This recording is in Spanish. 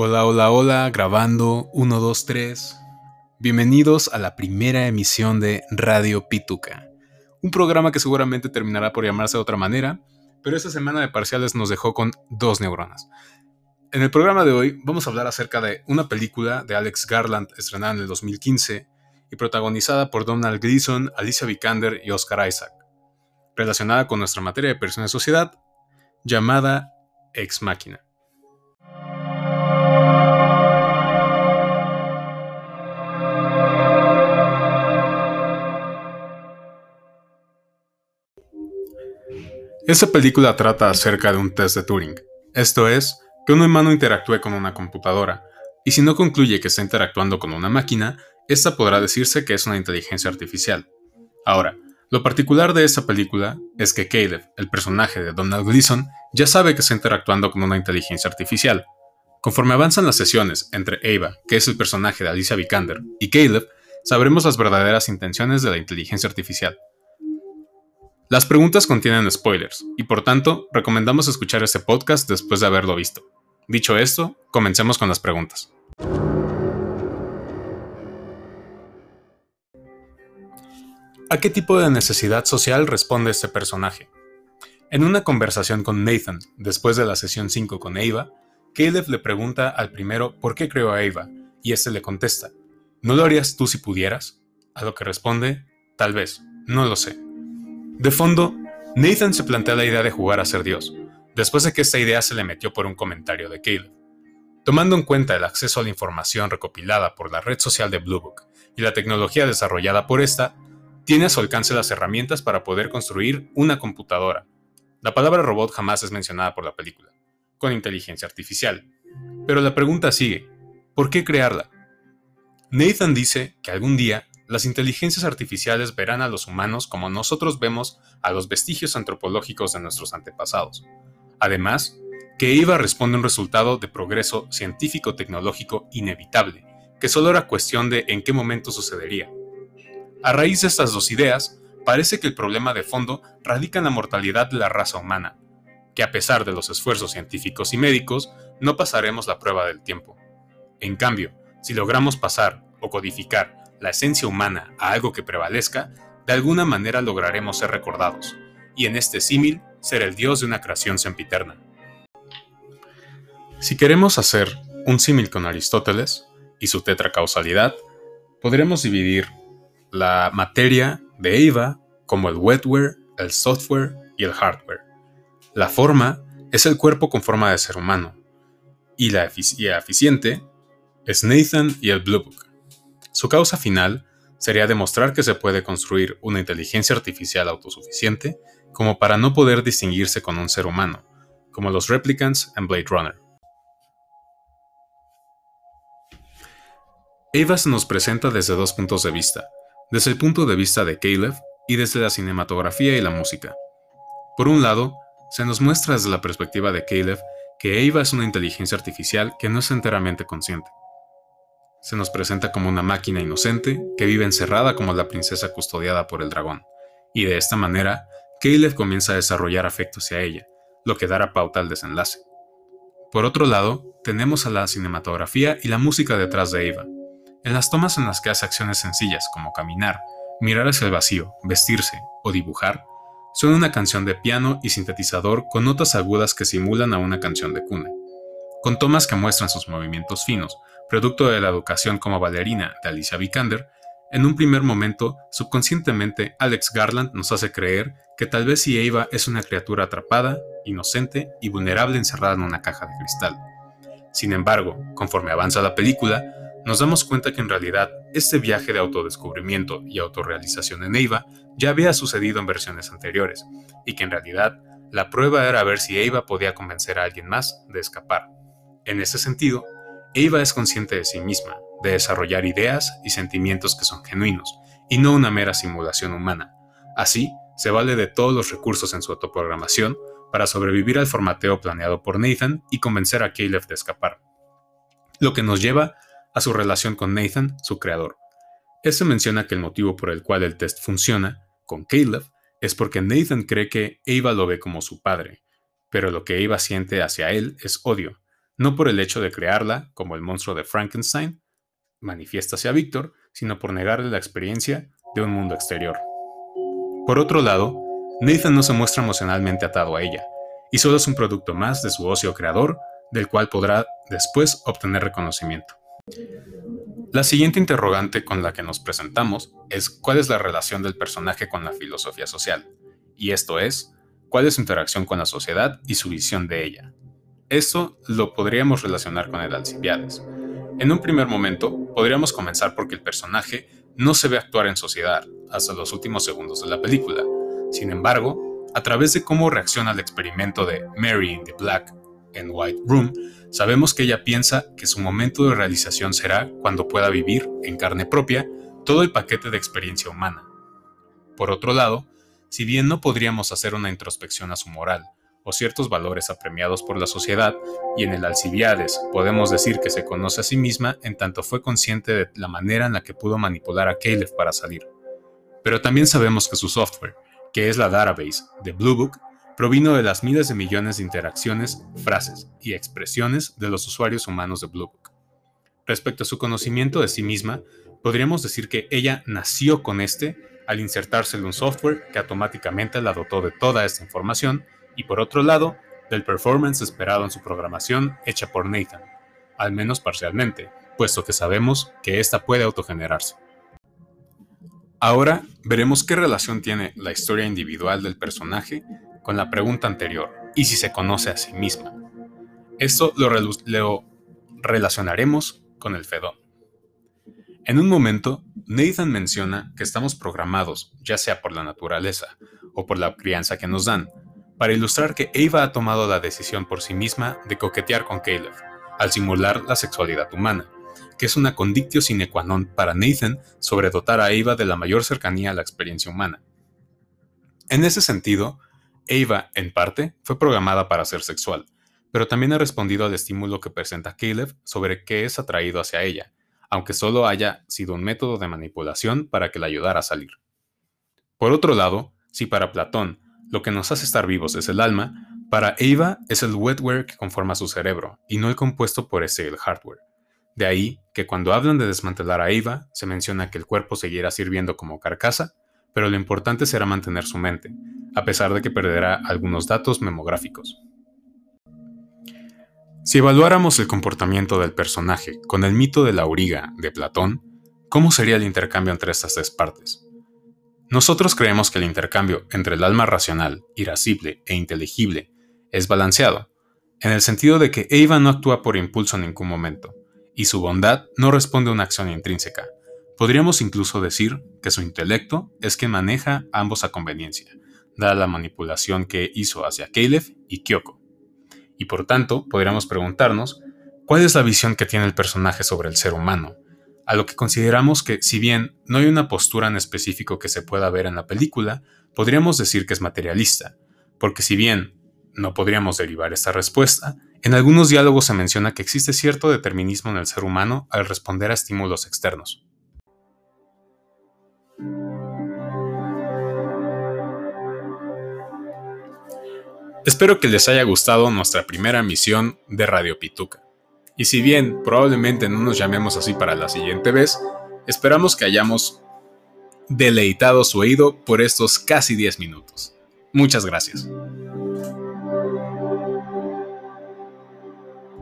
Hola, hola, hola, grabando 1, 2, 3. Bienvenidos a la primera emisión de Radio Pituca, un programa que seguramente terminará por llamarse de otra manera, pero esta semana de parciales nos dejó con dos neuronas. En el programa de hoy vamos a hablar acerca de una película de Alex Garland estrenada en el 2015 y protagonizada por Donald Gleason, Alicia Vikander y Oscar Isaac, relacionada con nuestra materia de persona de sociedad llamada Ex Máquina. Esta película trata acerca de un test de Turing, esto es, que un humano interactúe con una computadora, y si no concluye que está interactuando con una máquina, esta podrá decirse que es una inteligencia artificial. Ahora, lo particular de esta película es que Caleb, el personaje de Donald Gleason, ya sabe que está interactuando con una inteligencia artificial. Conforme avanzan las sesiones entre Ava, que es el personaje de Alicia Vikander, y Caleb, sabremos las verdaderas intenciones de la inteligencia artificial. Las preguntas contienen spoilers, y por tanto, recomendamos escuchar este podcast después de haberlo visto. Dicho esto, comencemos con las preguntas. ¿A qué tipo de necesidad social responde este personaje? En una conversación con Nathan, después de la sesión 5 con Ava, Caleb le pregunta al primero por qué creó a Ava, y este le contesta, ¿no lo harías tú si pudieras? A lo que responde, tal vez, no lo sé. De fondo, Nathan se plantea la idea de jugar a ser Dios, después de que esta idea se le metió por un comentario de Caleb. Tomando en cuenta el acceso a la información recopilada por la red social de Bluebook y la tecnología desarrollada por esta, tiene a su alcance las herramientas para poder construir una computadora. La palabra robot jamás es mencionada por la película, con inteligencia artificial. Pero la pregunta sigue, ¿por qué crearla? Nathan dice que algún día las inteligencias artificiales verán a los humanos como nosotros vemos a los vestigios antropológicos de nuestros antepasados. Además, que IVA responde a un resultado de progreso científico-tecnológico inevitable, que solo era cuestión de en qué momento sucedería. A raíz de estas dos ideas, parece que el problema de fondo radica en la mortalidad de la raza humana, que a pesar de los esfuerzos científicos y médicos, no pasaremos la prueba del tiempo. En cambio, si logramos pasar o codificar la esencia humana a algo que prevalezca, de alguna manera lograremos ser recordados, y en este símil ser el Dios de una creación sempiterna. Si queremos hacer un símil con Aristóteles y su tetracausalidad, podremos dividir la materia de Eva como el wetware, el software y el hardware. La forma es el cuerpo con forma de ser humano, y la eficiente es Nathan y el Blue Book. Su causa final sería demostrar que se puede construir una inteligencia artificial autosuficiente como para no poder distinguirse con un ser humano, como los replicants en Blade Runner. Eva se nos presenta desde dos puntos de vista, desde el punto de vista de Caleb y desde la cinematografía y la música. Por un lado, se nos muestra desde la perspectiva de Caleb que Eva es una inteligencia artificial que no es enteramente consciente. Se nos presenta como una máquina inocente que vive encerrada como la princesa custodiada por el dragón, y de esta manera, Caleb comienza a desarrollar afecto hacia ella, lo que dará pauta al desenlace. Por otro lado, tenemos a la cinematografía y la música detrás de Eva. En las tomas en las que hace acciones sencillas como caminar, mirar hacia el vacío, vestirse o dibujar, suena una canción de piano y sintetizador con notas agudas que simulan a una canción de cuna, con tomas que muestran sus movimientos finos, producto de la educación como bailarina de Alicia Vikander, en un primer momento, subconscientemente, Alex Garland nos hace creer que tal vez si Eva es una criatura atrapada, inocente y vulnerable encerrada en una caja de cristal. Sin embargo, conforme avanza la película, nos damos cuenta que en realidad este viaje de autodescubrimiento y autorrealización en Eva ya había sucedido en versiones anteriores, y que en realidad la prueba era ver si Eva podía convencer a alguien más de escapar. En ese sentido, Eva es consciente de sí misma, de desarrollar ideas y sentimientos que son genuinos, y no una mera simulación humana. Así, se vale de todos los recursos en su autoprogramación para sobrevivir al formateo planeado por Nathan y convencer a Caleb de escapar. Lo que nos lleva a su relación con Nathan, su creador. Este menciona que el motivo por el cual el test funciona, con Caleb, es porque Nathan cree que Eva lo ve como su padre, pero lo que Eva siente hacia él es odio, no por el hecho de crearla, como el monstruo de Frankenstein, manifiesta hacia Víctor, sino por negarle la experiencia de un mundo exterior. Por otro lado, Nathan no se muestra emocionalmente atado a ella, y solo es un producto más de su ocio creador, del cual podrá después obtener reconocimiento. La siguiente interrogante con la que nos presentamos es cuál es la relación del personaje con la filosofía social, y esto es, cuál es su interacción con la sociedad y su visión de ella. Esto lo podríamos relacionar con el Alcibiades. En un primer momento, podríamos comenzar porque el personaje no se ve actuar en sociedad hasta los últimos segundos de la película. Sin embargo, a través de cómo reacciona al experimento de Mary in the Black en White Room, sabemos que ella piensa que su momento de realización será cuando pueda vivir, en carne propia, todo el paquete de experiencia humana. Por otro lado, si bien no podríamos hacer una introspección a su moral, o ciertos valores apremiados por la sociedad, y en el Alcibiades podemos decir que se conoce a sí misma en tanto fue consciente de la manera en la que pudo manipular a Caleb para salir. Pero también sabemos que su software, que es la database de Blue Book, provino de las miles de millones de interacciones, frases y expresiones de los usuarios humanos de Blue Book. Respecto a su conocimiento de sí misma, podríamos decir que ella nació con este al insertárselo un software que automáticamente la dotó de toda esta información y por otro lado, del performance esperado en su programación hecha por Nathan, al menos parcialmente, puesto que sabemos que ésta puede autogenerarse. Ahora veremos qué relación tiene la historia individual del personaje con la pregunta anterior, y si se conoce a sí misma. Esto lo, lo relacionaremos con el Fedón. En un momento, Nathan menciona que estamos programados, ya sea por la naturaleza o por la crianza que nos dan, para ilustrar que Eva ha tomado la decisión por sí misma de coquetear con Caleb, al simular la sexualidad humana, que es una condictio sine qua non para Nathan sobre dotar a Eva de la mayor cercanía a la experiencia humana. En ese sentido, Eva, en parte, fue programada para ser sexual, pero también ha respondido al estímulo que presenta Caleb sobre qué es atraído hacia ella, aunque solo haya sido un método de manipulación para que la ayudara a salir. Por otro lado, si para Platón lo que nos hace estar vivos es el alma, para Eva es el wetware que conforma su cerebro, y no el compuesto por ese el hardware. De ahí que cuando hablan de desmantelar a Eva, se menciona que el cuerpo seguirá sirviendo como carcasa, pero lo importante será mantener su mente, a pesar de que perderá algunos datos memográficos. Si evaluáramos el comportamiento del personaje con el mito de la auriga de Platón, ¿cómo sería el intercambio entre estas tres partes? Nosotros creemos que el intercambio entre el alma racional, irascible e inteligible es balanceado, en el sentido de que Eva no actúa por impulso en ningún momento, y su bondad no responde a una acción intrínseca. Podríamos incluso decir que su intelecto es que maneja ambos a conveniencia, dada la manipulación que hizo hacia Caleb y Kyoko. Y por tanto, podríamos preguntarnos, ¿cuál es la visión que tiene el personaje sobre el ser humano? A lo que consideramos que, si bien no hay una postura en específico que se pueda ver en la película, podríamos decir que es materialista, porque si bien no podríamos derivar esta respuesta, en algunos diálogos se menciona que existe cierto determinismo en el ser humano al responder a estímulos externos. Espero que les haya gustado nuestra primera misión de Radio Pituca. Y si bien probablemente no nos llamemos así para la siguiente vez, esperamos que hayamos deleitado su oído por estos casi 10 minutos. Muchas gracias.